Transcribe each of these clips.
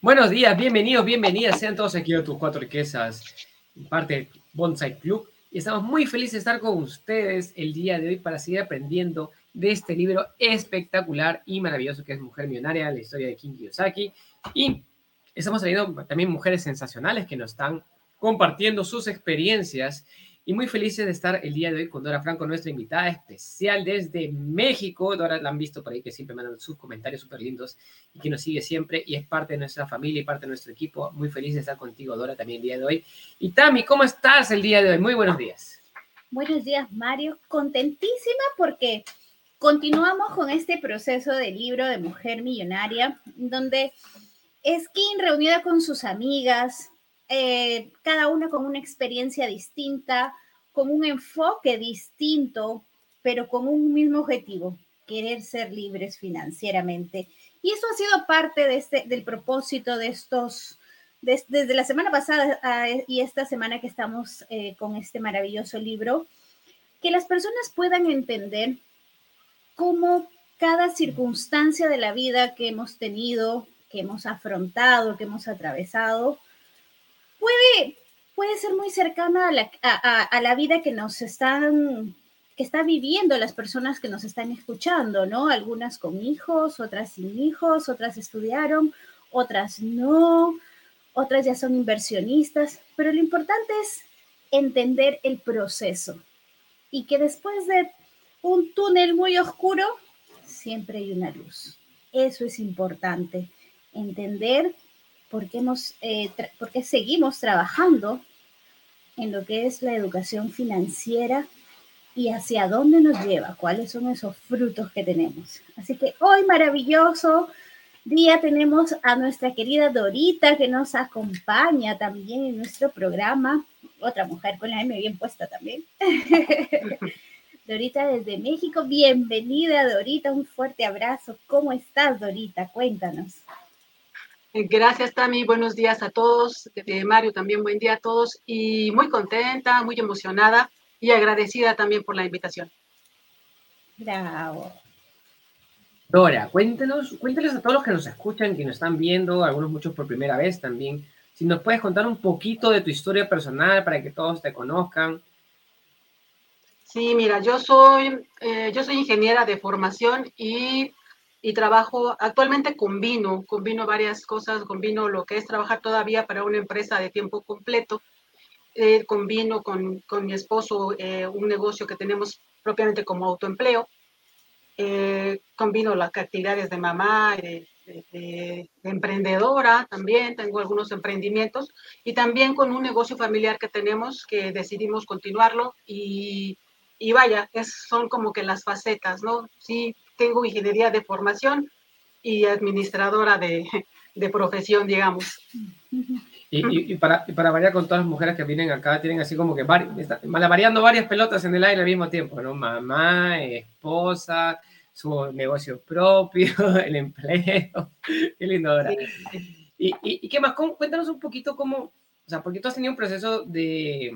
Buenos días, bienvenidos, bienvenidas, sean todos aquí a tus cuatro riquezas, parte de Bonsai Club. Y estamos muy felices de estar con ustedes el día de hoy para seguir aprendiendo de este libro espectacular y maravilloso que es Mujer Millonaria, la historia de Kim Kiyosaki. Y estamos trayendo también mujeres sensacionales que nos están compartiendo sus experiencias y muy felices de estar el día de hoy con Dora Franco, nuestra invitada especial desde México. Dora la han visto por ahí que siempre mandan sus comentarios súper lindos y que nos sigue siempre y es parte de nuestra familia y parte de nuestro equipo. Muy feliz de estar contigo, Dora, también el día de hoy. Y Tami, ¿cómo estás el día de hoy? Muy buenos días. Buenos días, Mario. Contentísima porque continuamos con este proceso del libro de Mujer Millonaria, donde es Kim reunida con sus amigas, eh, cada una con una experiencia distinta, con un enfoque distinto, pero con un mismo objetivo, querer ser libres financieramente. Y eso ha sido parte de este, del propósito de estos, desde la semana pasada y esta semana que estamos eh, con este maravilloso libro, que las personas puedan entender cómo cada circunstancia de la vida que hemos tenido, que hemos afrontado, que hemos atravesado, puede, puede ser muy cercana a la, a, la vida que nos están que está viviendo las personas que nos están escuchando, ¿no? Algunas con hijos, otras sin hijos, otras estudiaron, otras no, otras ya son inversionistas, pero lo importante es entender el proceso y que después de un túnel muy oscuro, siempre hay una luz. Eso es importante, entender por qué, hemos, eh, por qué seguimos trabajando en lo que es la educación financiera y hacia dónde nos lleva, cuáles son esos frutos que tenemos. Así que hoy maravilloso día tenemos a nuestra querida Dorita que nos acompaña también en nuestro programa. Otra mujer con la M bien puesta también. Dorita desde México, bienvenida Dorita, un fuerte abrazo. ¿Cómo estás Dorita? Cuéntanos. Gracias, Tami. Buenos días a todos. Mario, también buen día a todos. Y muy contenta, muy emocionada y agradecida también por la invitación. Bravo. Dora, cuéntenos, cuéntenos a todos los que nos escuchan, que nos están viendo, algunos muchos por primera vez también, si nos puedes contar un poquito de tu historia personal para que todos te conozcan. Sí, mira, yo soy, eh, yo soy ingeniera de formación y y trabajo, actualmente combino, combino varias cosas, combino lo que es trabajar todavía para una empresa de tiempo completo, eh, combino con, con, mi esposo eh, un negocio que tenemos propiamente como autoempleo, eh, combino las actividades de mamá, de, de, emprendedora también, tengo algunos emprendimientos y también con un negocio familiar que tenemos que decidimos continuarlo y, y vaya, es, son como que las facetas, ¿no? Sí, tengo ingeniería de formación y administradora de, de profesión, digamos. Y, y, para, y, para, variar con todas las mujeres que vienen acá, tienen así como que variando varias pelotas en el aire al mismo tiempo, ¿no? Mamá, esposa, su negocio propio, el empleo. Qué lindo ahora. Y, y, qué más? Cuéntanos un poquito cómo, o sea, porque tú has tenido un proceso de,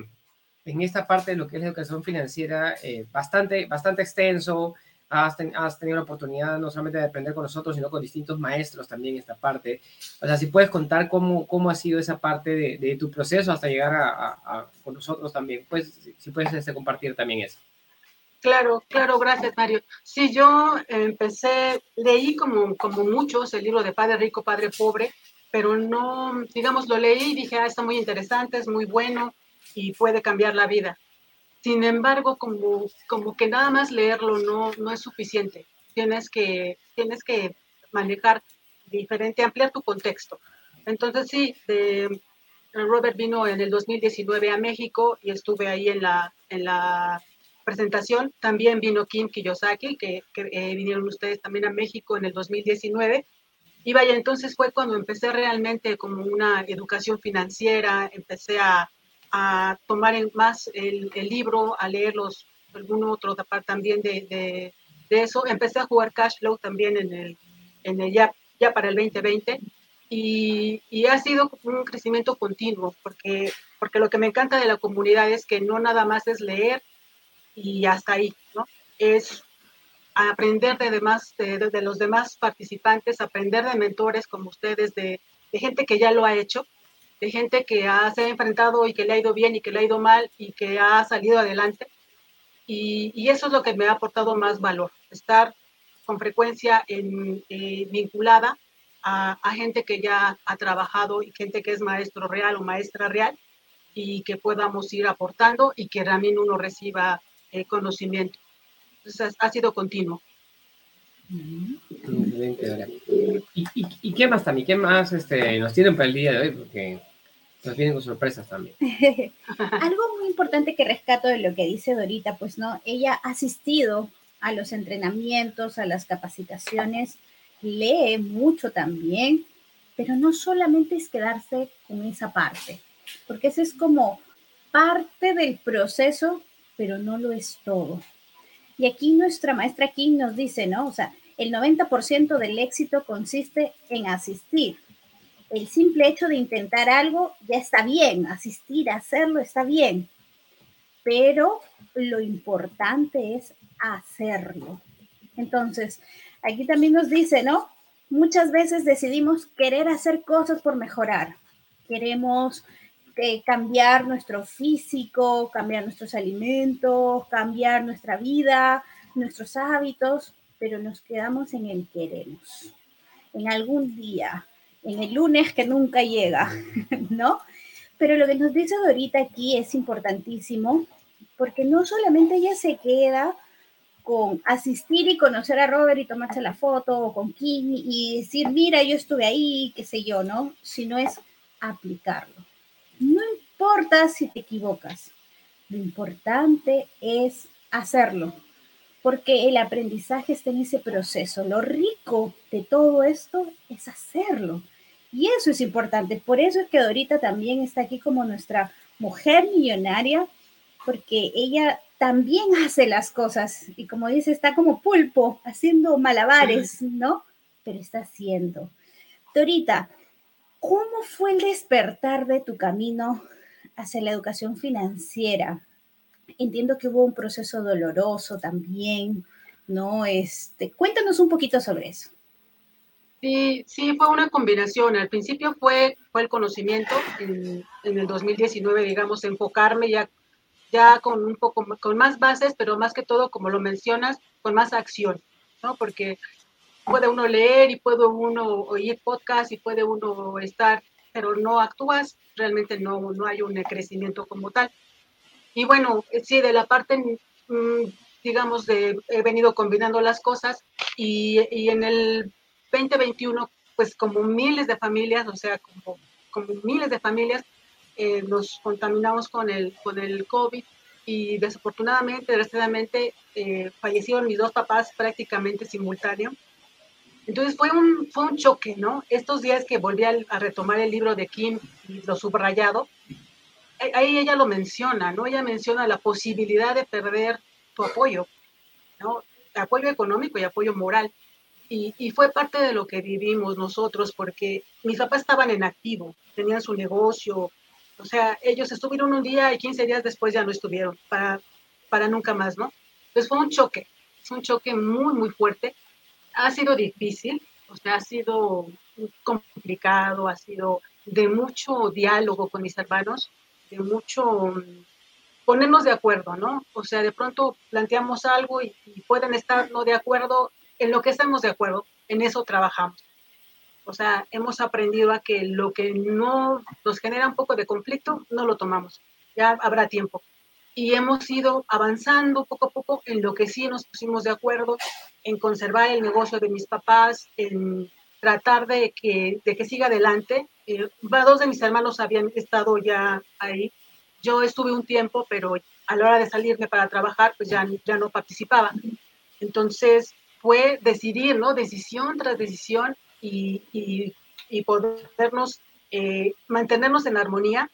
en esta parte de lo que es la educación financiera, eh, bastante, bastante extenso, has, tenido la oportunidad no solamente de aprender con nosotros, sino con distintos maestros también esta parte. O sea, si puedes contar cómo, cómo ha sido esa parte de, de tu proceso hasta llegar a, con nosotros también, pues si puedes este, compartir también eso. Claro, claro, gracias Mario. Sí, yo empecé, leí como, como muchos el libro de Padre Rico, Padre Pobre, pero no, digamos, lo leí y dije, ah, está muy interesante, es muy bueno y puede cambiar la vida. Sin embargo, como, como que nada más leerlo no, no es suficiente. Tienes que, tienes que manejar diferente, ampliar tu contexto. Entonces, sí, Robert vino en el 2019 a México y estuve ahí en la, en la presentación. También vino Kim Kiyosaki, que, que eh, vinieron ustedes también a México en el 2019. Y vaya, entonces fue cuando empecé realmente como una educación financiera, empecé a, a tomar en más el, el, libro, a leer los, algún otro también de, de, de, eso. Empecé a jugar cash flow también en el, en el ya, ya para el 2020 y, y, ha sido un crecimiento continuo porque, porque lo que me encanta de la comunidad es que no nada más es leer y hasta ahí, ¿no? Es aprender de, demás, de, de los demás participantes, aprender de mentores como ustedes, de, gente que ya lo ha hecho, de gente que ha, se ha enfrentado y que le ha ido bien y que le ha ido mal y que ha salido adelante. Y, y eso es lo que me ha aportado más valor, estar con frecuencia en, eh, vinculada a, a, gente que ya ha trabajado y gente que es maestro real o maestra real y que podamos ir aportando y que también uno reciba eh, conocimiento. Entonces, ha sido continuo. ¿Y, y, y qué más también? ¿Qué más este, nos tienen para el día de hoy? Porque nos vienen con sorpresas también. Algo muy importante que rescato de lo que dice Dorita, pues no, ella ha asistido a los entrenamientos, a las capacitaciones, lee mucho también, pero no solamente es quedarse con esa parte, porque eso es como parte del proceso, pero no lo es todo. Y aquí nuestra maestra King nos dice, ¿no? O sea, el 90% del éxito consiste en asistir. El simple hecho de intentar algo ya está bien, asistir, hacerlo está bien, pero lo importante es hacerlo. Entonces, aquí también nos dice, ¿no? Muchas veces decidimos querer hacer cosas por mejorar. Queremos eh, cambiar nuestro físico, cambiar nuestros alimentos, cambiar nuestra vida, nuestros hábitos, pero nos quedamos en el queremos. En algún día, en el lunes que nunca llega, ¿no? Pero lo que nos dice Dorita aquí es importantísimo porque no solamente ella se queda con asistir y conocer a Robert y tomarse la foto o con Kim y decir, mira, yo estuve ahí, qué sé yo, ¿no? Sino es aplicarlo. No importa si te equivocas, lo importante es hacerlo, porque el aprendizaje está en ese proceso. Lo rico de todo esto es hacerlo. Y eso es importante. Por eso es que Dorita también está aquí como nuestra mujer millonaria, porque ella también hace las cosas y como dice, está como pulpo, haciendo malabares, ¿no? Pero está haciendo. Dorita, ¿Cómo fue el despertar de tu camino hacia la educación financiera? Entiendo que hubo un proceso doloroso también, ¿no? Este, cuéntanos un poquito sobre eso. Sí, sí, fue una combinación. Al principio fue, fue el conocimiento, en, en el 2019, digamos, enfocarme ya, ya con un poco con más bases, pero más que todo, como lo mencionas, con más acción, ¿no? Porque puede uno leer y puede uno oír podcast y puede uno estar, pero no actúas, realmente no, no hay un crecimiento como tal. Y bueno, sí, de la parte, mm, digamos, de, he venido combinando las cosas y, y, en el 2021, pues como miles de familias, o sea, como, miles de familias, eh, nos contaminamos con el, con el COVID y desafortunadamente, desgraciadamente, eh, fallecieron mis dos papás prácticamente simultáneo entonces fue un, fue un choque, ¿no? Estos días que volví a, retomar el libro de Kim y lo subrayado, ahí ella lo menciona, ¿no? Ella menciona la posibilidad de perder tu apoyo, ¿no? Apoyo económico y apoyo moral. Y, y, fue parte de lo que vivimos nosotros, porque mis papás estaban en activo, tenían su negocio, o sea, ellos estuvieron un día y 15 días después ya no estuvieron, para, para nunca más, ¿no? Entonces fue un choque, fue un choque muy, muy fuerte ha sido difícil, o sea, ha sido complicado, ha sido de mucho diálogo con mis hermanos, de mucho mm, ponernos de acuerdo, ¿no? O sea, de pronto planteamos algo y, y, pueden estar no de acuerdo, en lo que estamos de acuerdo, en eso trabajamos. O sea, hemos aprendido a que lo que no nos genera un poco de conflicto, no lo tomamos. Ya habrá tiempo y hemos ido avanzando poco a poco en lo que sí nos pusimos de acuerdo, en conservar el negocio de mis papás, en tratar de que, de que siga adelante. Eh, dos de mis hermanos habían estado ya ahí. Yo estuve un tiempo, pero a la hora de salirme para trabajar, pues ya, ya no participaba. Entonces fue decidir, ¿no? Decisión tras decisión y, y, y podernos eh, mantenernos en armonía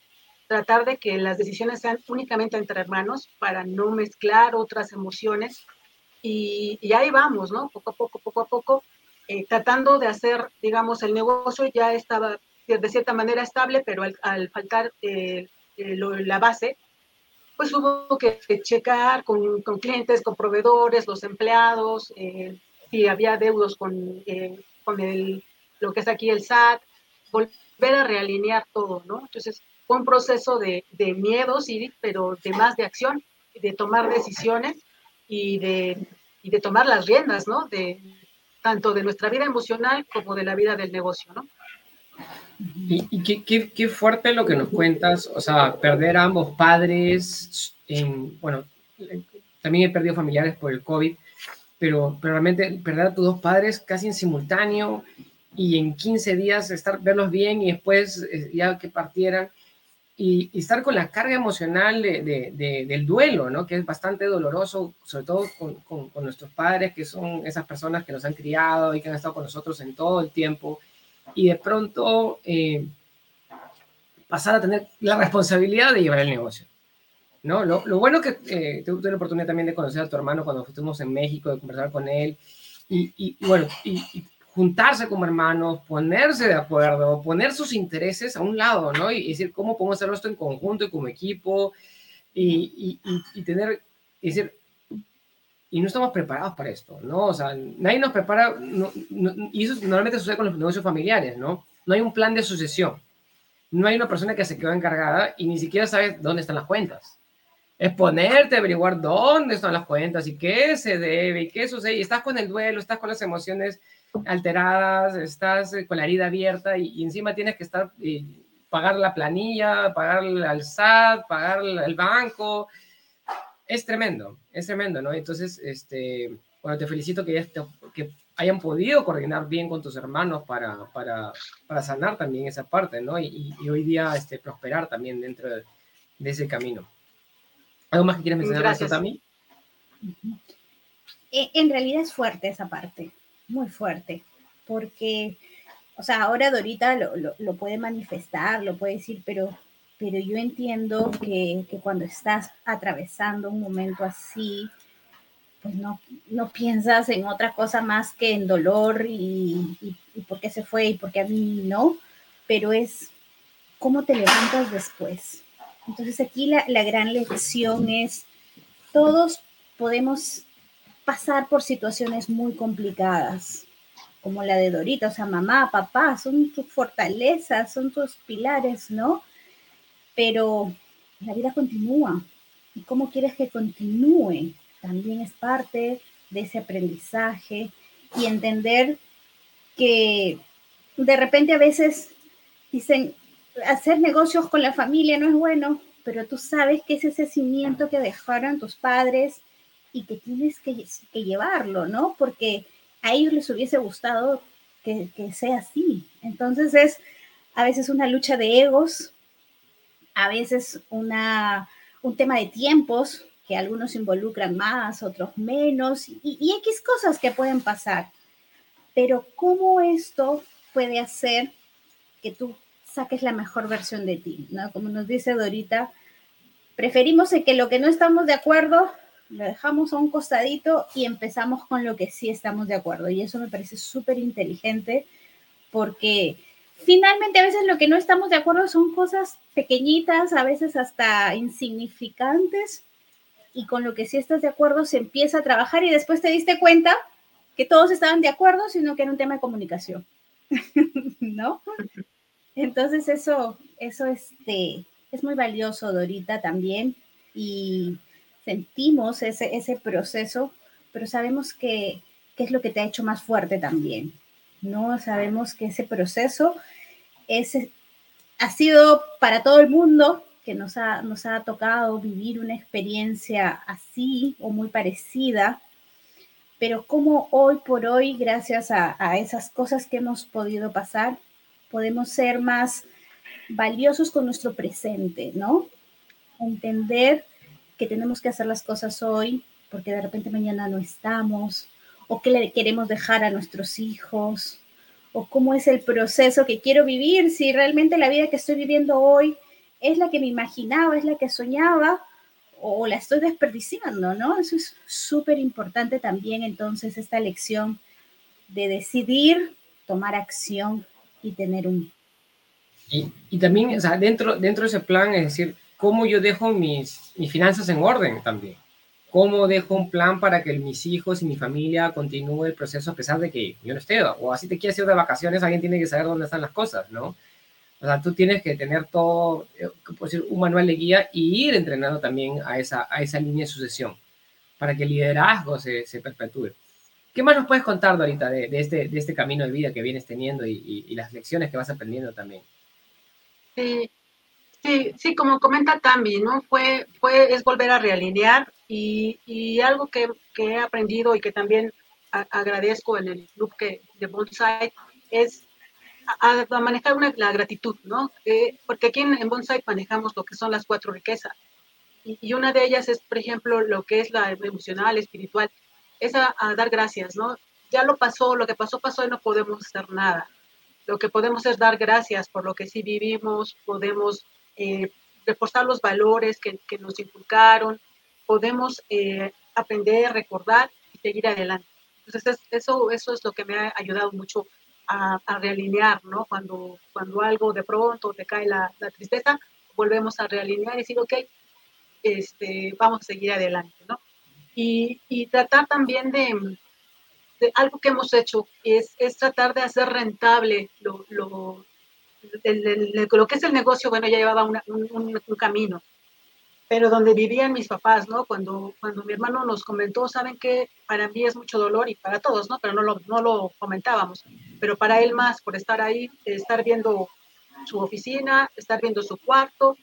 tratar de que las decisiones sean únicamente entre hermanos para no mezclar otras emociones. Y, y ahí vamos, ¿no? Poco a poco, poco a poco, eh, tratando de hacer, digamos, el negocio ya estaba de cierta manera estable, pero al, al faltar eh, eh, lo, la base, pues hubo que checar con, con, clientes, con proveedores, los empleados, si había deudos con, con el, lo que es aquí el SAT, volver a realinear todo, ¿no? Entonces, fue un proceso de, de miedo, sí, pero de más de acción, de tomar decisiones y de, y de tomar las riendas, ¿no? De, tanto de nuestra vida emocional como de la vida del negocio, ¿no? Y, qué, qué, qué, fuerte lo que nos cuentas, o sea, perder a ambos padres, en, bueno, también he perdido familiares por el COVID, pero, pero realmente perder a tus dos padres casi en simultáneo y en 15 días estar, verlos bien y después eh, ya que partieran, y, estar con la carga emocional de, de, del duelo, ¿no? que es bastante doloroso, sobre todo con, con, nuestros padres, que son esas personas que nos han criado y que han estado con nosotros en todo el tiempo, y de pronto eh, pasar a tener la responsabilidad de llevar el negocio. ¿no? Lo, lo bueno que eh, tuve la oportunidad también de conocer a tu hermano cuando estuvimos en México, de conversar con él, y, y, bueno, y, juntarse como hermanos, ponerse de acuerdo, poner sus intereses a un lado, ¿no? Y, decir, ¿cómo podemos hacerlo esto en conjunto y como equipo? Y, y, tener, y decir, y no estamos preparados para esto, ¿no? O sea, nadie nos prepara, y eso normalmente sucede con los negocios familiares, ¿no? No hay un plan de sucesión, no hay una persona que se quedó encargada y ni siquiera sabe dónde están las cuentas. Es ponerte a averiguar dónde están las cuentas y qué se debe y qué sucede. Y estás con el duelo, estás con las emociones alteradas, estás eh, con la herida abierta y, encima tienes que estar, eh, pagar la planilla, pagar al SAT, pagar el banco. Es tremendo, es tremendo, ¿no? Entonces, este, bueno, te felicito que, que hayan podido coordinar bien con tus hermanos para, para, para sanar también esa parte, ¿no? Y, hoy día este, prosperar también dentro de, ese camino. ¿Algo más que quieres mencionar, Gracias. también? Eh, en realidad es fuerte esa parte muy fuerte, porque, o sea, ahora Dorita lo, lo, puede manifestar, lo puede decir, pero, pero yo entiendo que, que, cuando estás atravesando un momento así, pues no, no piensas en otra cosa más que en dolor y, y, por qué se fue y por qué a mí no, pero es cómo te levantas después. Entonces aquí la, la gran lección es, todos podemos pasar por situaciones muy complicadas, como la de Dorita, o sea, mamá, papá, son tus fortalezas, son tus pilares, ¿no? Pero la vida continúa. ¿Y cómo quieres que continúe? También es parte de ese aprendizaje y entender que de repente a veces dicen, hacer negocios con la familia no es bueno, pero tú sabes que es ese cimiento que dejaron tus padres y que tienes que, llevarlo, ¿no? Porque a ellos les hubiese gustado que, sea así. Entonces es a veces una lucha de egos, a veces una, un tema de tiempos, que algunos involucran más, otros menos, y, y X cosas que pueden pasar. Pero ¿cómo esto puede hacer que tú saques la mejor versión de ti? ¿no? Como nos dice Dorita, preferimos que lo que no estamos de acuerdo lo dejamos a un costadito y empezamos con lo que sí estamos de acuerdo. Y eso me parece súper inteligente porque finalmente a veces lo que no estamos de acuerdo son cosas pequeñitas, a veces hasta insignificantes, y con lo que sí estás de acuerdo se empieza a trabajar y después te diste cuenta que todos estaban de acuerdo, sino que era un tema de comunicación. ¿No? Entonces eso, eso este, es muy valioso, Dorita, también. Y sentimos ese, ese proceso, pero sabemos que, es lo que te ha hecho más fuerte también, ¿no? Sabemos que ese proceso ha sido para todo el mundo que nos ha, nos ha tocado vivir una experiencia así o muy parecida, pero como hoy por hoy, gracias a, a esas cosas que hemos podido pasar, podemos ser más valiosos con nuestro presente, ¿no? Entender que tenemos que hacer las cosas hoy porque de repente mañana no estamos, o qué le queremos dejar a nuestros hijos, o cómo es el proceso que quiero vivir, si realmente la vida que estoy viviendo hoy es la que me imaginaba, es la que soñaba, o la estoy desperdiciando, ¿no? Eso es súper importante también entonces esta lección de decidir, tomar acción y tener un... Y, y también, o sea, dentro, dentro de ese plan, es decir, cómo yo dejo mis, mis finanzas en orden también. ¿Cómo dejo un plan para que mis hijos y mi familia continúe el proceso a pesar de que yo no esté? O así te quieres ir de vacaciones, alguien tiene que saber dónde están las cosas, ¿no? O sea, tú tienes que tener todo, eh, un manual de guía y ir entrenando también a esa, a esa línea de sucesión para que el liderazgo se, se perpetúe. ¿Qué más nos puedes contar, Dorita, de, de, este, de este camino de vida que vienes teniendo y, y, las lecciones que vas aprendiendo también? Sí, sí, sí como comenta Tambi, ¿no? Fue, fue, es volver a realinear y, y algo que, que, he aprendido y que también a, agradezco en el club que, de Bonsai es a, a manejar una, la gratitud, ¿no? Eh, porque aquí en, en, Bonsai manejamos lo que son las cuatro riquezas. Y, y, una de ellas es, por ejemplo, lo que es la emocional, espiritual, es a, a, dar gracias, ¿no? Ya lo pasó, lo que pasó, pasó y no podemos hacer nada. Lo que podemos es dar gracias por lo que sí vivimos, podemos eh, reforzar los valores que, que nos inculcaron, podemos eh, aprender, recordar y seguir adelante. Entonces, eso, eso es lo que me ha ayudado mucho a, a realinear, ¿no? Cuando, cuando algo de pronto te cae la, la, tristeza, volvemos a realinear y decir, ok, este, vamos a seguir adelante, ¿no? Y, y tratar también de, de, algo que hemos hecho, es, es tratar de hacer rentable lo, lo, el, el, lo que es el negocio, bueno, ya llevaba una, un, un, un camino, pero donde vivían mis papás, ¿no? Cuando, cuando mi hermano nos comentó, saben que para mí es mucho dolor y para todos, ¿no? Pero no lo, no lo comentábamos, pero para él más, por estar ahí, estar viendo su oficina, estar viendo su cuarto,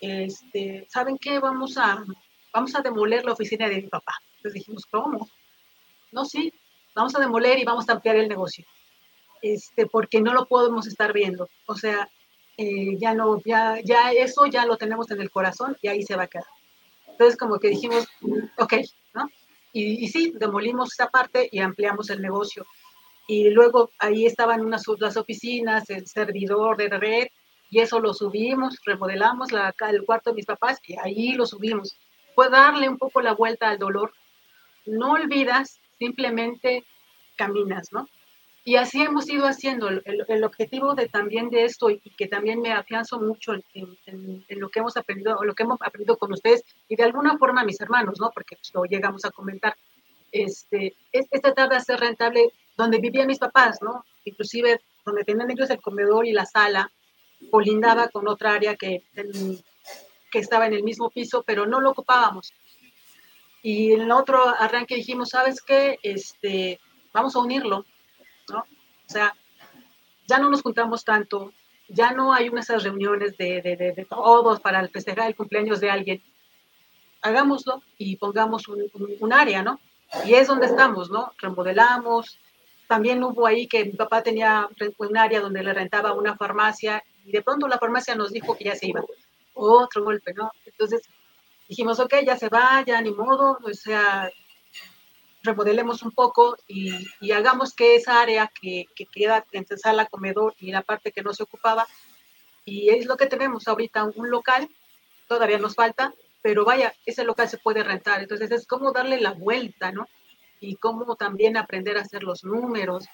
este, ¿saben qué? Vamos a, vamos a demoler la oficina de mi papá. Entonces dijimos, ¿cómo? No, sí, vamos a demoler y vamos a ampliar el negocio, este, porque no lo podemos estar viendo. O sea, eh, ya no, ya, ya eso ya lo tenemos en el corazón y ahí se va a quedar. Entonces como que dijimos, ok, ¿no? Y, y sí, demolimos esa parte y ampliamos el negocio. Y luego ahí estaban unas las oficinas, el servidor de red, y eso lo subimos, remodelamos la, el cuarto de mis papás y ahí lo subimos. Fue darle un poco la vuelta al dolor. No olvidas, simplemente caminas, ¿no? Y así hemos ido haciendo. El, objetivo de también de esto y que también me afianzo mucho en, lo que hemos aprendido, lo que hemos aprendido con ustedes y de alguna forma mis hermanos, ¿no? Porque pues, lo llegamos a comentar. Este, es, es, tratar de hacer rentable donde vivían mis papás, ¿no? Inclusive donde tenían ellos el comedor y la sala, colindaba con otra área que, que estaba en el mismo piso, pero no lo ocupábamos. Y en otro arranque dijimos, ¿sabes qué? Este, vamos a unirlo ¿no? O sea, ya no nos juntamos tanto, ya no hay unas reuniones de, de, de, de todos para festejar el cumpleaños de alguien. Hagámoslo y pongamos un, un, un, área, ¿no? Y es donde estamos, ¿no? Remodelamos. También hubo ahí que mi papá tenía un área donde le rentaba una farmacia y de pronto la farmacia nos dijo que ya se iba. Otro golpe, ¿no? Entonces dijimos, ok, ya se va, ya ni modo, o sea, remodelemos un poco y, y, hagamos que esa área que, que, queda entre sala, comedor y la parte que no se ocupaba, y es lo que tenemos ahorita, un local, todavía nos falta, pero vaya, ese local se puede rentar, entonces es como darle la vuelta, ¿no? Y cómo también aprender a hacer los números,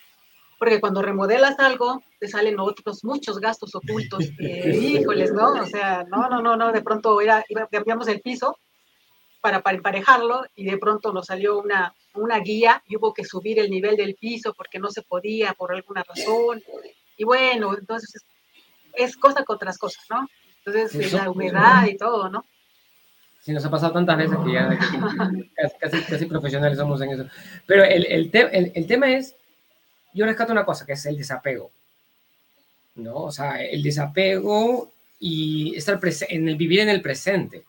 porque cuando remodelas algo, te salen otros muchos gastos ocultos, eh, híjoles, ¿no? O sea, no, no, no, no, de pronto era, cambiamos el piso para, para emparejarlo y de pronto nos salió una, una guía y hubo que subir el nivel del piso porque no se podía por alguna razón. Y bueno, entonces es, cosa con otras cosas, ¿no? Entonces la humedad y todo, ¿no? Sí, nos ha pasado tantas veces que ya casi, casi, casi, profesionales somos en eso. Pero el, el, te, el, el tema es, yo rescato una cosa, que es el desapego. ¿No? O sea, el desapego y estar en el vivir en el presente.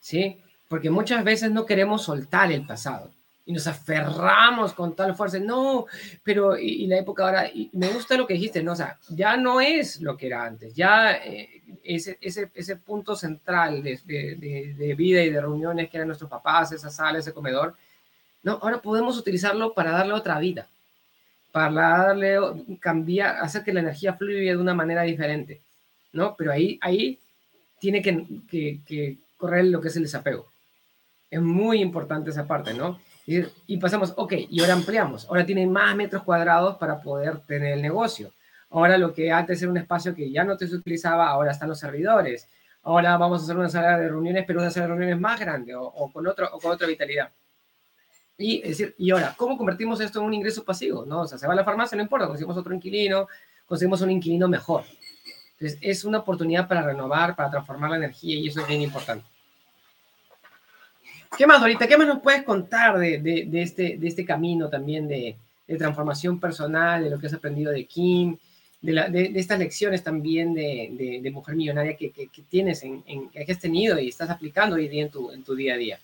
¿Sí? Porque muchas veces no queremos soltar el pasado y nos aferramos con tal fuerza. No, pero y, y la época ahora, y me gusta lo que dijiste, ¿no? O sea, ya no es lo que era antes, ya eh, ese, ese, ese punto central de, de, de, vida y de reuniones que eran nuestros papás, esa sala, ese comedor, no, ahora podemos utilizarlo para darle otra vida, para darle, cambiar, hacer que la energía fluya de una manera diferente, ¿no? Pero ahí, ahí tiene que, que, que correr lo que es el desapego. Es muy importante esa parte, ¿no? Y, y, pasamos, ok, y ahora ampliamos. Ahora tienen más metros cuadrados para poder tener el negocio. Ahora lo que antes era un espacio que ya no te utilizaba, ahora están los servidores. ahora vamos a hacer una sala de reuniones, pero una sala de reuniones más grande o, con, otro, o con otra vitalidad. Y, es decir, y ahora, ¿cómo convertimos esto en un ingreso pasivo? ¿no? O sea, se va a la farmacia, no importa, conseguimos otro inquilino, conseguimos un inquilino mejor. Entonces, es una oportunidad para renovar, para transformar la energía y eso es bien importante. ¿Qué más, Dorita? ¿Qué más nos puedes contar de, de, este, de este camino también de, de, transformación personal, de lo que has aprendido de Kim, de, la, de estas lecciones también de, mujer millonaria que, que, tienes, en, en, que has tenido y estás aplicando hoy día en tu, en tu día a día?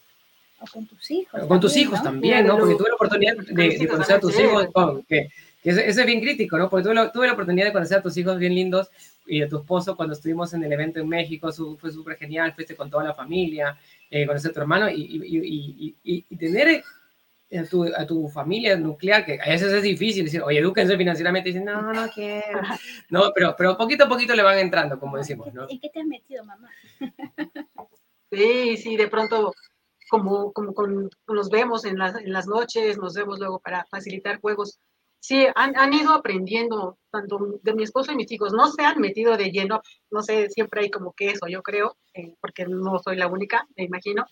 O con tus hijos. con tus hijos también, ¿no? Porque tuve la oportunidad de, conocer a tus hijos, que, que eso, es bien crítico, ¿no? Porque tuve la, tuve la oportunidad de conocer a tus hijos bien lindos y de tu esposo cuando estuvimos en el evento en México, fue súper genial, fuiste con toda la familia, eh, conocer a tu hermano y, y, y, y tener a tu, a tu, familia nuclear, que a veces es difícil decir, oye, edúquense financieramente, y dicen, no, no quiero. No, pero, pero poquito a poquito le van entrando, como decimos, ¿no? ¿En qué te has metido, mamá? Sí, sí, de pronto, como, como con, nos vemos en las, en las noches, nos vemos luego para facilitar juegos sí, han, han, ido aprendiendo, tanto de mi esposo y mis hijos, no se han metido de lleno, no sé, siempre hay como que eso, yo creo, eh, porque no soy la única, me imagino,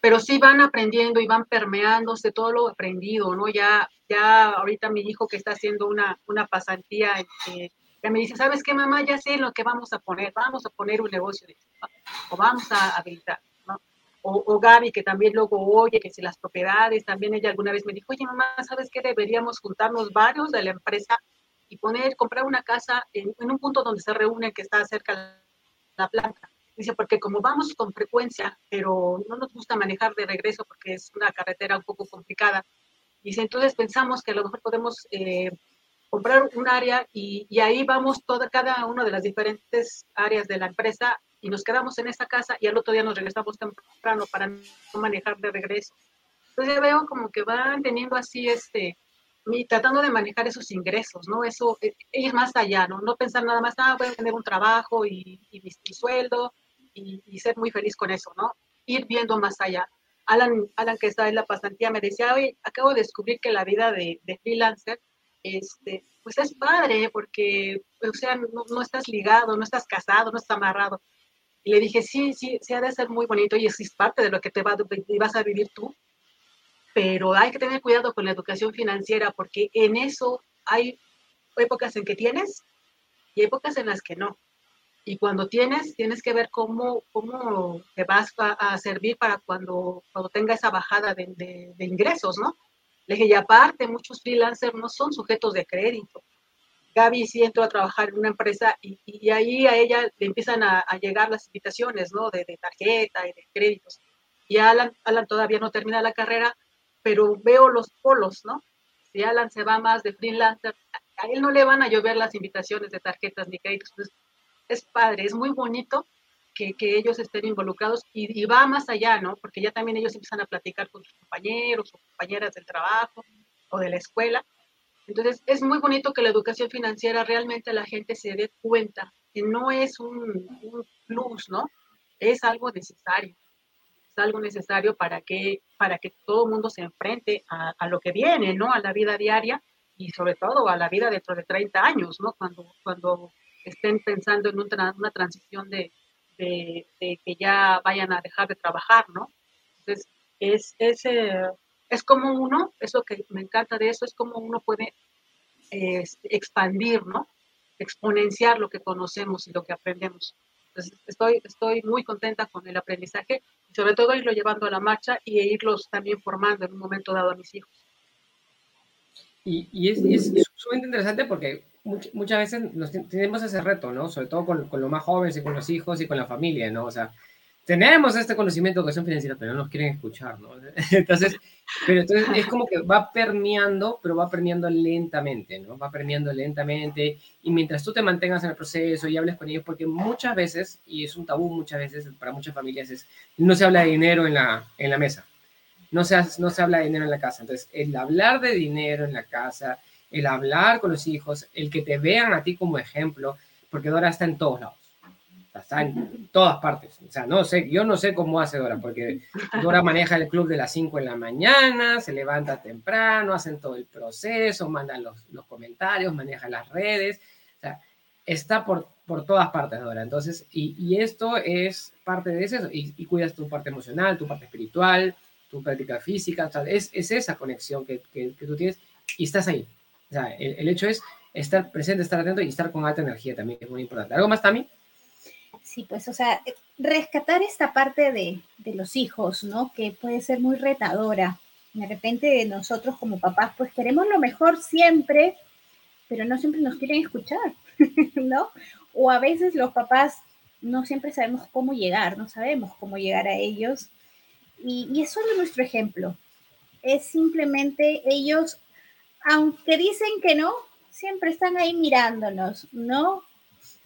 pero sí van aprendiendo y van permeándose todo lo aprendido, ¿no? Ya, ya ahorita mi hijo que está haciendo una, una pasantía, eh, ya me dice, ¿sabes qué, mamá? Ya sé lo que vamos a poner, vamos a poner un negocio de o vamos a habilitar o, Gaby, que también luego oye que si las propiedades, también ella alguna vez me dijo, oye mamá, ¿sabes qué? Deberíamos juntarnos varios de la empresa y poner, comprar una casa en, un punto donde se reúnen que está cerca de la planta. Dice, porque como vamos con frecuencia, pero no nos gusta manejar de regreso porque es una carretera un poco complicada. Dice, entonces pensamos que a lo mejor podemos eh, comprar un área y, ahí vamos toda, cada una de las diferentes áreas de la empresa y nos quedamos en esa casa y al otro día nos regresamos temprano para no manejar de regreso. Entonces veo como que van teniendo así este, y tratando de manejar esos ingresos, ¿no? Eso, es eh, más allá, ¿no? No pensar nada más, ah, voy a tener un trabajo y, y sueldo y, y, ser muy feliz con eso, ¿no? Ir viendo más allá. Alan, Alan que está en la pasantía, me decía, hoy acabo de descubrir que la vida de, de freelancer, este, pues es padre, porque, o sea, no, no, estás ligado, no estás casado, no estás amarrado. Y le dije, sí, sí, sí ha de ser muy bonito y es parte de lo que te va, vas a vivir tú, pero hay que tener cuidado con la educación financiera porque en eso hay épocas en que tienes y épocas en las que no. Y cuando tienes, tienes que ver cómo, cómo te vas a, servir para cuando, cuando tenga esa bajada de, de, de ingresos, ¿no? Le dije, y aparte, muchos freelancers no son sujetos de crédito. Gaby sí entró a trabajar en una empresa y, ahí a ella le empiezan a, llegar las invitaciones, ¿no? De, tarjeta y de créditos. Y Alan, Alan todavía no termina la carrera, pero veo los polos, ¿no? Si Alan se va más de freelancer, a él no le van a llover las invitaciones de tarjetas ni créditos. Es padre, es muy bonito que, ellos estén involucrados y, y, va más allá, ¿no? Porque ya también ellos empiezan a platicar con sus compañeros o compañeras del trabajo o de la escuela entonces, es muy bonito que la educación financiera realmente la gente se dé cuenta que no es un, plus, ¿no? Es algo necesario. Es algo necesario para que, para que todo el mundo se enfrente a, lo que viene, ¿no? A la vida diaria y sobre todo a la vida dentro de 30 años, ¿no? Cuando, cuando estén pensando en una, una transición de, de, que ya vayan a dejar de trabajar, ¿no? Entonces, es, es, eh, es como uno, eso que me encanta de eso, es como uno puede expandir, ¿no? Exponenciar lo que conocemos y lo que aprendemos. Entonces, estoy, estoy muy contenta con el aprendizaje y sobre todo irlo llevando a la marcha y irlos también formando en un momento dado a mis hijos. Y, y es, es sumamente interesante porque muchas veces nos tenemos ese reto, ¿no? Sobre todo con, con los más jóvenes y con los hijos y con la familia, ¿no? O sea, tenemos este conocimiento de educación financiera, pero no nos quieren escuchar, ¿no? Entonces, pero entonces es como que va permeando, pero va permeando lentamente, ¿no? Va permeando lentamente y mientras tú te mantengas en el proceso y hables con ellos, porque muchas veces, y es un tabú muchas veces para muchas familias, es no se habla de dinero en la, en la mesa, no se, no se habla de dinero en la casa. Entonces, el hablar de dinero en la casa, el hablar con los hijos, el que te vean a ti como ejemplo, porque ahora está en todos lados está en todas partes. O sea, no sé, yo no sé cómo hace Dora, porque Dora maneja el club de las 5 en la mañana, se levanta temprano, hacen todo el proceso, mandan los, los comentarios, maneja las redes. O está por por todas partes ahora. Entonces, y, esto es parte de eso, y, cuidas tu parte emocional, tu parte espiritual, tu práctica física, es, es, esa conexión que, que, tú tienes y estás ahí. O sea, el, el, hecho es estar presente, estar atento y estar con alta energía también, es muy importante. ¿Algo más, Tami? Sí, pues, o sea, rescatar esta parte de, de los hijos, ¿no? Que puede ser muy retadora. De repente nosotros como papás, pues queremos lo mejor siempre, pero no siempre nos quieren escuchar, ¿no? O a veces los papás no siempre sabemos cómo llegar, no sabemos cómo llegar a ellos. Y, y es solo nuestro ejemplo. Es simplemente ellos, aunque dicen que no, siempre están ahí mirándonos, ¿no?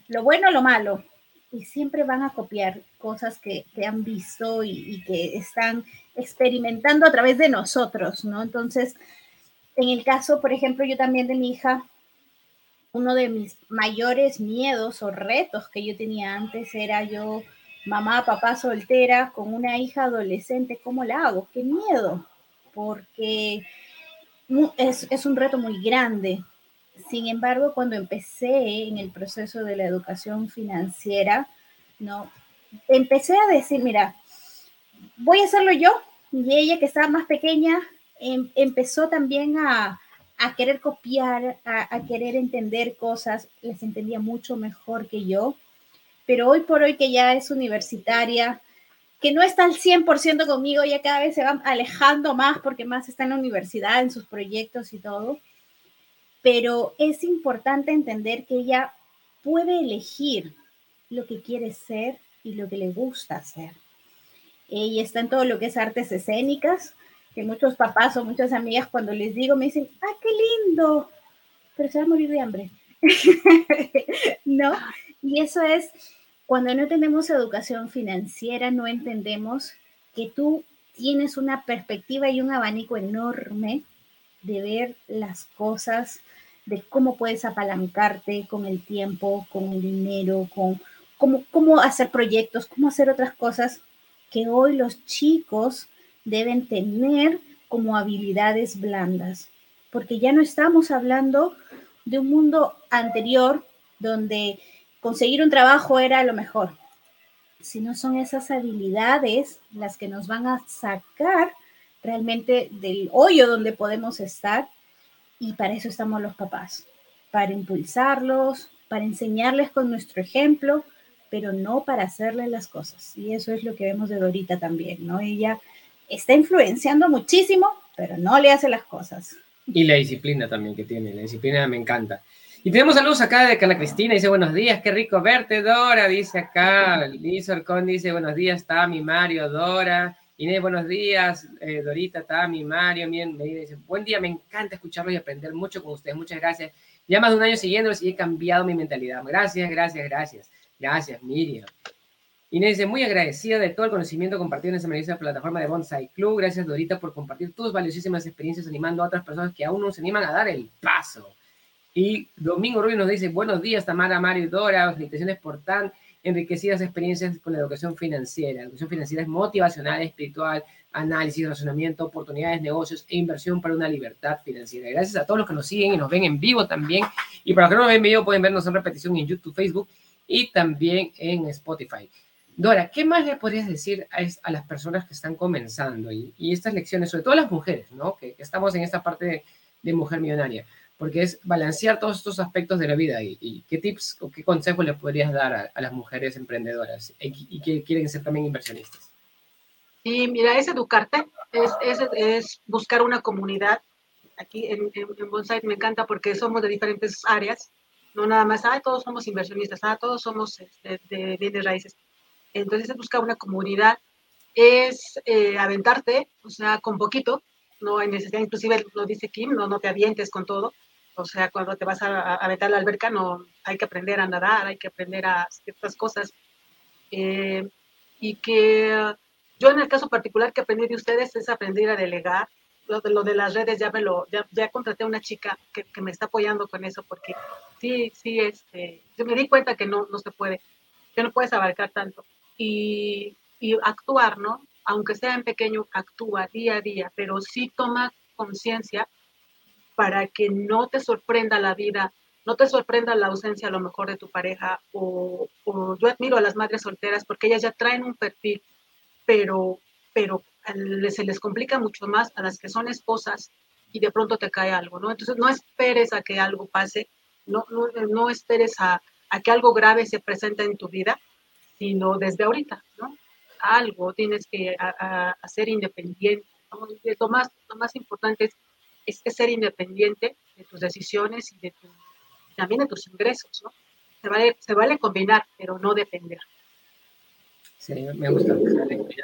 Lo bueno, lo malo. Y siempre van a copiar cosas que, que han visto y, que están experimentando a través de nosotros, ¿no? Entonces, en el caso, por ejemplo, yo también de mi hija, uno de mis mayores miedos o retos que yo tenía antes era yo, mamá, papá soltera, con una hija adolescente, ¿cómo la hago? ¡Qué miedo! Porque es, es un reto muy grande. Sin embargo, cuando empecé en el proceso de la educación financiera, ¿no? Empecé a decir, mira, voy a hacerlo yo. Y ella que estaba más pequeña em, empezó también a, querer copiar, a, querer entender cosas, les entendía mucho mejor que yo, pero hoy por hoy que ya es universitaria, que no está al 100% conmigo, ya cada vez se va alejando más porque más está en la universidad, en sus proyectos y todo, pero es importante entender que ella puede elegir lo que quiere ser y lo que le gusta hacer. Ella está en todo lo que es artes escénicas, que muchos papás o muchas amigas cuando les digo me dicen, ¡ah, qué lindo! Pero se va a morir de hambre. ¿No? Y eso es, cuando no tenemos educación financiera, no entendemos que tú tienes una perspectiva y un abanico enorme de ver las cosas, de cómo puedes apalancarte con el tiempo, con el dinero, con cómo, cómo hacer proyectos, cómo hacer otras cosas que hoy los chicos deben tener como habilidades blandas, porque ya no estamos hablando de un mundo anterior donde conseguir un trabajo era lo mejor, sino son esas habilidades las que nos van a sacar realmente del hoyo donde podemos estar y para eso estamos los papás, para impulsarlos, para enseñarles con nuestro ejemplo, pero no para hacerles las cosas. Y eso es lo que vemos de Dorita también, ¿no? Ella está influenciando muchísimo, pero no le hace las cosas. Y la disciplina también que tiene, la disciplina me encanta. Y tenemos saludos acá de Carla Cristina, dice buenos días, qué rico verte, Dora, dice acá, Liz Orcón dice buenos días, Tami, Mario, Dora, Inés, buenos días, eh, Dorita, Tami, Mario, bien, me dice, buen día, me encanta escucharlos y aprender mucho con ustedes, muchas gracias. Ya más de un año siguiéndolos y he cambiado mi mentalidad. Gracias, gracias, gracias. Gracias, Miriam. Inés dice, muy agradecida de todo el conocimiento compartido en esa maravillosa plataforma de Bonsai Club. Gracias, Dorita, por compartir tus valiosísimas experiencias animando a otras personas que aún no se animan a dar el paso. Y Domingo Rubio nos dice, buenos días, Tamara, Mario y Dora. Felicitaciones por tan enriquecidas experiencias con la educación financiera. La educación financiera es motivacional, espiritual, análisis, razonamiento, oportunidades, negocios e inversión para una libertad financiera. Gracias a todos los que nos siguen y nos ven en vivo también. Y para los que no nos ven en vivo, pueden vernos en repetición en YouTube, Facebook y también en Spotify. Dora, ¿qué más le podrías decir a, las personas que están comenzando y, estas lecciones, sobre todo las mujeres, ¿no? Que, estamos en esta parte de, mujer millonaria, porque es balancear todos estos aspectos de la vida y, qué tips o qué consejos le podrías dar a, las mujeres emprendedoras y, que quieren ser también inversionistas. Sí, mira, es educarte, es, es, buscar una comunidad. Aquí en, en, Bonsai me encanta porque somos de diferentes áreas, no nada más, ah, todos somos inversionistas, ah, todos somos este, de, de bienes raíces entonces es buscar una comunidad, es eh, aventarte, o sea, con poquito, no hay necesidad, inclusive lo dice Kim, no, no te avientes con todo, o sea, cuando te vas a, aventar a la alberca, no, hay que aprender a nadar, hay que aprender a ciertas cosas. Eh, y que yo en el caso particular que aprendí de ustedes es aprender a delegar. Lo de, lo de las redes ya me lo, ya, ya contraté a una chica que, que, me está apoyando con eso porque sí, sí, este, yo me di cuenta que no, no se puede, que no puedes abarcar tanto y, actuar, ¿no? Aunque sea en pequeño, actúa día a día, pero sí toma conciencia para que no te sorprenda la vida no te sorprenda la ausencia a lo mejor de tu pareja o, o yo admiro a las madres solteras porque ellas ya traen un perfil, pero, pero se les complica mucho más a las que son esposas y de pronto te cae algo, ¿no? Entonces no esperes a que algo pase, no, no, no esperes a, a, que algo grave se presente en tu vida, sino desde ahorita, ¿no? Algo tienes que hacer independiente. ¿no? Lo, más, lo más importante es, es, ser independiente de tus decisiones y de tu, también de tus ingresos, ¿no? Se vale, se vale combinar, pero no depender. Sí, me gusta,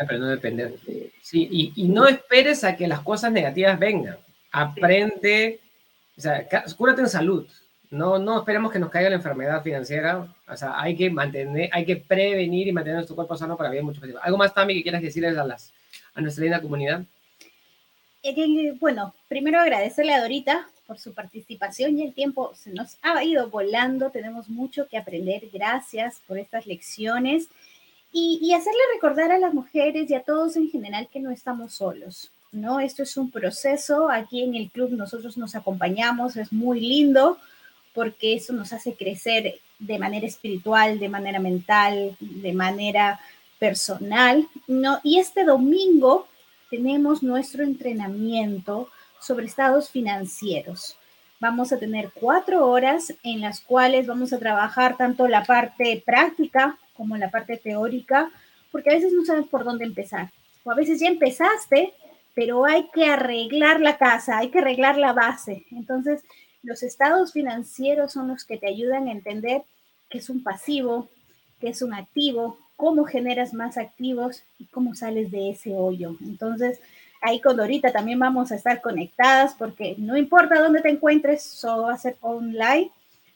pero no depender. Sí, y, y, no esperes a que las cosas negativas vengan. Aprende, o sea, cúrate en salud. No, no esperemos que nos caiga la enfermedad financiera. O sea, hay que mantener, hay que prevenir y mantener nuestro cuerpo sano para vivir mucho tiempo. ¿Algo más, Tami, que quieras decirles a, las, a nuestra linda comunidad? Eh, bueno, primero agradecerle a Dorita por su participación y el tiempo se nos ha ido volando. Tenemos mucho que aprender. Gracias por estas lecciones y, hacerle recordar a las mujeres y a todos en general que no estamos solos, ¿no? Esto es un proceso, aquí en el club nosotros nos acompañamos, es muy lindo porque eso nos hace crecer de manera espiritual, de manera mental, de manera personal, ¿no? Y este domingo tenemos nuestro entrenamiento sobre estados financieros. Vamos a tener cuatro horas en las cuales vamos a trabajar tanto la parte práctica como la parte teórica, porque a veces no sabes por dónde empezar. O a veces ya empezaste, pero hay que arreglar la casa, hay que arreglar la base. Entonces, los estados financieros son los que te ayudan a entender qué es un pasivo, qué es un activo, cómo generas más activos y cómo sales de ese hoyo. Entonces, ahí con Dorita también vamos a estar conectadas porque no importa dónde te encuentres, solo va a ser online.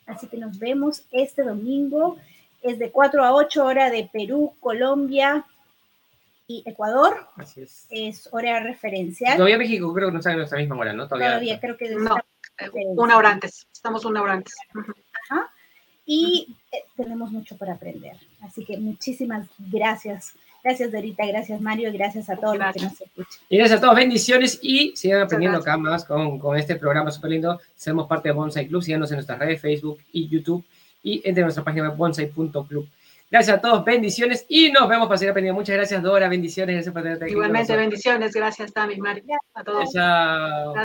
Así que nos vemos este domingo es de 4 a 8 horas de Perú, Colombia y Ecuador. Así es. Es hora referencial. Todavía México creo que no está en nuestra misma hora, ¿no? Todavía, Todavía creo que no, una hora antes. Estamos una hora antes. Ajá. Y eh, tenemos mucho por aprender. Así que muchísimas gracias. Gracias, Dorita. Gracias, Mario. Gracias a todos los que nos escuchan. Y gracias a todos. Bendiciones y sigan aprendiendo acá más con, con este programa súper lindo. Somos parte de Bonsai Club. Síganos en nuestras redes, Facebook y YouTube y entre nuestra página web bonsai.club. Gracias a todos, bendiciones y nos vemos para seguir aprendiendo. Muchas gracias, Dora, bendiciones. Igualmente, bendiciones. Gracias, Tami, Mari, a todos. Chao.